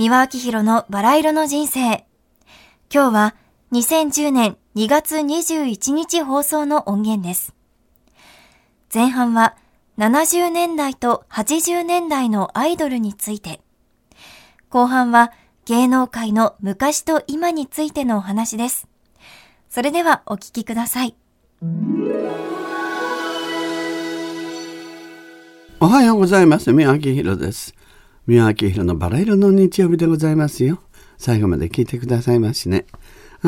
三輪明宏のバラ色の人生。今日は2010年2月21日放送の音源です。前半は70年代と80年代のアイドルについて。後半は芸能界の昔と今についてのお話です。それではお聞きください。おはようございます。宮城宏です。宮城宏のバラ色の日曜日でございますよ。最後まで聞いてくださいましね。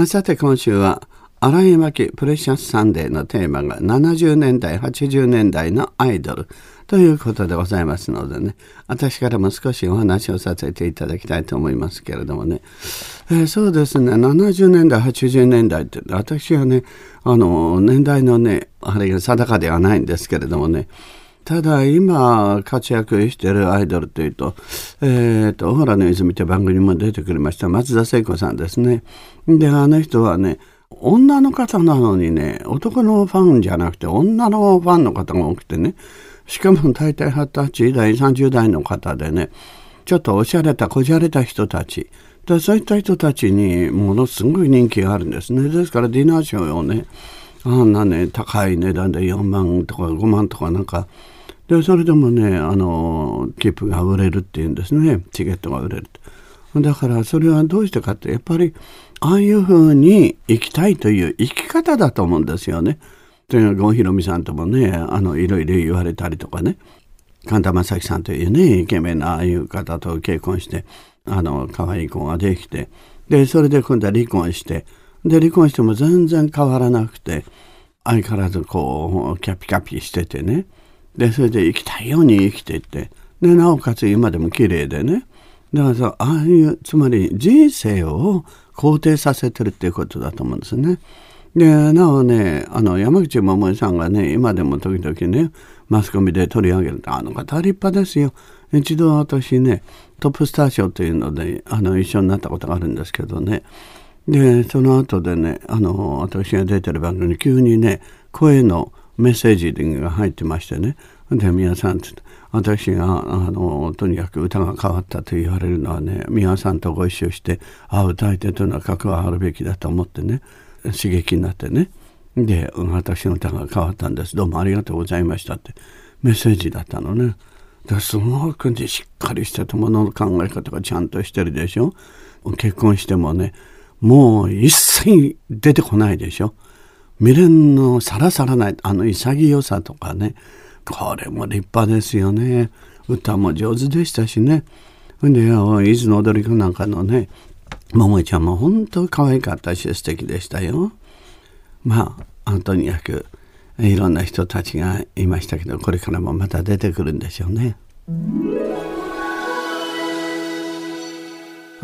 さて今週は荒井巻プレシャスサンデーのテーマが70年代、80年代のアイドルということでございますのでね、私からも少しお話をさせていただきたいと思いますけれどもね、えー、そうですね、70年代、80年代って私はね、あの、年代のね、あれが定かではないんですけれどもね、ただ今活躍しているアイドルというと、えっ、ー、と、小原の泉って番組にも出てくれました松田聖子さんですね。で、あの人はね、女の方なのにね、男のファンじゃなくて女のファンの方が多くてね、しかも大体二十歳代、30代の方でね、ちょっとおしゃれた、こじゃれた人たち。でそういった人たちにものすごい人気があるんですね。ですからディナーショーをね、あんなね、高い値段で4万とか5万とかなんか、で、それでもね、あの、切符が売れるっていうんですね。チケットが売れるだからそれはどうしてかって、やっぱり、ああいうふうに生きたいという生き方だと思うんですよね。というのは、郷ひろみさんともね、あの、いろいろ言われたりとかね。神田正輝さんというね、イケメンなああいう方と結婚して、あの、可愛い子ができて、で、それで今度は離婚して、で、離婚しても全然変わらなくて、相変わらずこう、キャピキャピしててね。で、それで生きたいように生きていって、で、なおかつ今でも綺麗でね。だからさ、ああいう、つまり人生を肯定させてるっていうことだと思うんですね。で、なおね、あの、山口百恵さんがね、今でも時々ね、マスコミで取り上げると、あの方は立派ですよ。一度私ね、トップスター賞というので、あの、一緒になったことがあるんですけどね。で、その後でね、あの、私が出てる番組に急にね、声のメッセージが入ってましてね。で、皆さん、私が、あの、とにかく歌が変わったと言われるのはね、皆さんとご一緒して、あ、歌い手というのは関わるべきだと思ってね、刺激になってね。で、私の歌が変わったんです。どうもありがとうございましたって、メッセージだったのね。すごく、しっかりしてて、ものの考え方がちゃんとしてるでしょ。結婚してもね、もう一切出てこないでしょ。未練のさらさらないあの潔さとかね。これも立派ですよね。歌も上手でしたしね。で伊豆の踊り子なんかのね桃井ちゃんも本当可愛かったし素敵でしたよ。まあとにかくいろんな人たちがいましたけどこれからもまた出てくるんでしょうね。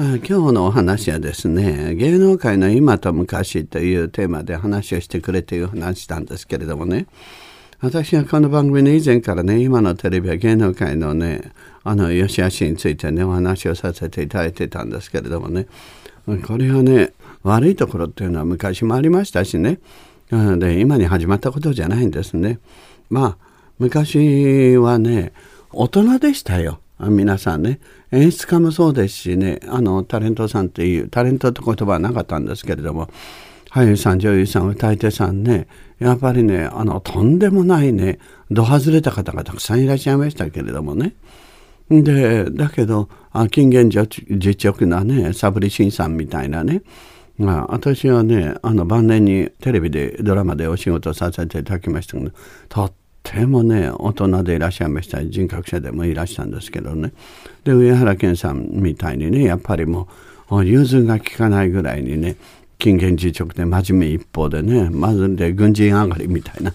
今日のお話はですね芸能界の今と昔というテーマで話をしてくれという話したんですけれどもね。私はこの番組の以前からね今のテレビは芸能界のねあの良し悪しについてねお話をさせていただいてたんですけれどもね。これはね悪いところっていうのは昔もありましたしね。で今に始まったことじゃないんですね。まあ昔はね大人でしたよ。皆さんね演出家もそうですしねあのタレントさんっていうタレントって言葉はなかったんですけれども俳優さん女優さん歌い手さんねやっぱりねあのとんでもないねど外れた方がたくさんいらっしゃいましたけれどもね。でだけど金言実直なねサブリシンさんみたいなねまあ、私はねあの晩年にテレビでドラマでお仕事させていただきましたけどとってもね大人でいらっしゃいました。人格者でもいらしゃるんですけどね。で上原健さんみたいにねやっぱりもう融通が利かないぐらいにね金言実直で真面目一方でねまずで軍人上がりみたいな。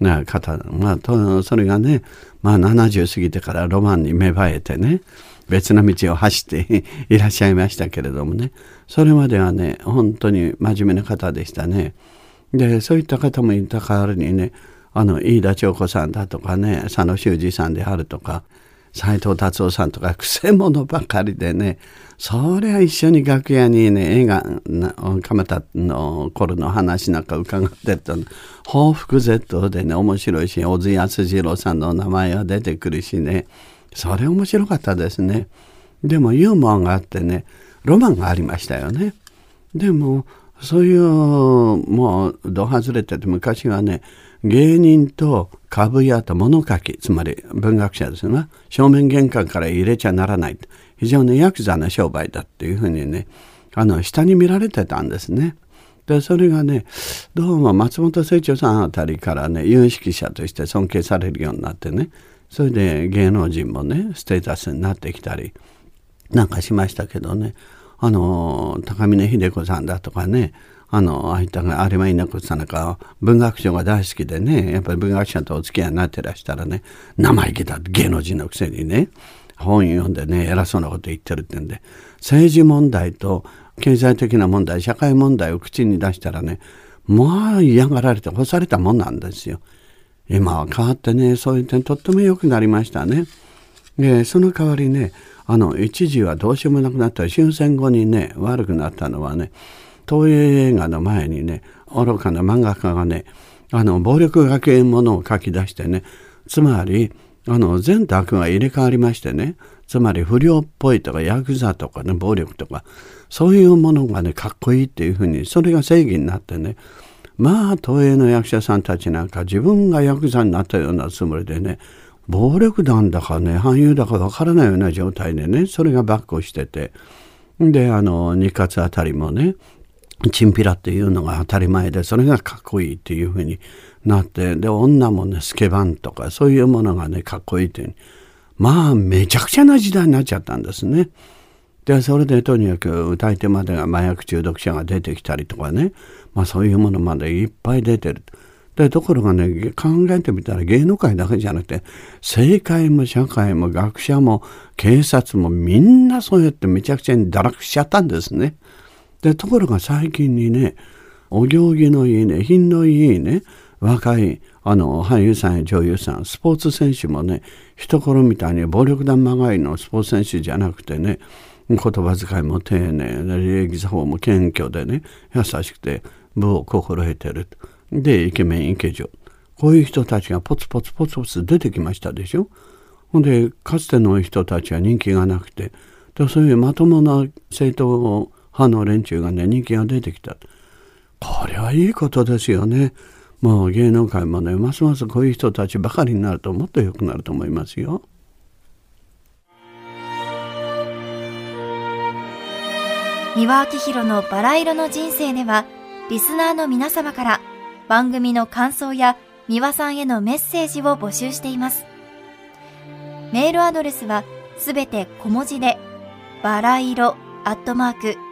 な方、まあ、とそれがね、まあ、70過ぎてからロマンに芽生えてね別の道を走っていらっしゃいましたけれどもね。それまではね本当に真面目な方でしたね。でそういった方もいた代わりにねあの飯田長子さんだとかね佐野修二さんであるとか斎藤達夫さんとか くせ者ばかりでねそりゃ一緒に楽屋にね映画蒲田の頃の話なんか伺ってると報復絶倒でね面白いし小津安二郎さんの名前が出てくるしねそれ面白かったですね。でもユーモアがあってね、ロマンがありましたよね。でも、そういう、もう、ど外れてて、昔はね、芸人と株屋と物書き、つまり文学者ですね、正面玄関から入れちゃならない。非常にヤクザな商売だっていうふうにね、あの、下に見られてたんですね。で、それがね、どうも松本清張さんあたりからね、有識者として尊敬されるようになってね、それで芸能人もね、ステータスになってきたり、なんかしましたけどね、あの、高峰秀子さんだとかね、あの、あいた有馬稲子さんなんか、文学賞が大好きでね、やっぱり文学者とお付き合いになってらしたらね、生意気だ芸能人のくせにね、本読んでね、偉そうなこと言ってるってんで、政治問題と経済的な問題、社会問題を口に出したらね、まあ嫌がられて干されたもんなんですよ。今は変わってね、そういう点とっても良くなりましたね。で、その代わりね、あの一時はどうしようもなくなった終戦後にね悪くなったのはね東映映画の前にね愚かな漫画家がねあの暴力学園ものを書き出してねつまりあの善と悪が入れ替わりましてねつまり不良っぽいとかヤクザとかね暴力とかそういうものがねかっこいいっていうふうにそれが正義になってねまあ東映の役者さんたちなんか自分がヤクザになったようなつもりでね暴力団だかね俳優だかわからないような状態でねそれがバックしててであの日活あたりもねチンピラっていうのが当たり前でそれがかっこいいっていうふうになってで女もねスケバンとかそういうものがねかっこいいっていうまあめちゃくちゃな時代になっちゃったんですね。でそれでとにかく歌い手までが麻薬中毒者が出てきたりとかね、まあ、そういうものまでいっぱい出てる。でところがね考えてみたら芸能界だけじゃなくて政界も社会も学者も警察もみんなそうやってめちゃくちゃに堕落しちゃったんですね。でところが最近にねお行儀のいいね品のいいね若いあの俳優さんや女優さんスポーツ選手もね一頃みたいに暴力団まがいのスポーツ選手じゃなくてね言葉遣いも丁寧礼儀作法も謙虚でね優しくて部を心得てる。で、イケメン、イケ女。こういう人たちがポツポツポツポツ出てきましたでしょ？ほんで、かつての人たちは人気がなくて、でそういうまともな政党を派の連中がね、人気が出てきた。これはいいことですよね。もう芸能界もね、ますますこういう人たちばかりになるともっと良くなると思いますよ。三輪明宏のバラ色の人生では、リスナーの皆様から番組の感想や三輪さんへのメッセージを募集しています。メールアドレスはすべて小文字で、バラ色アットマーク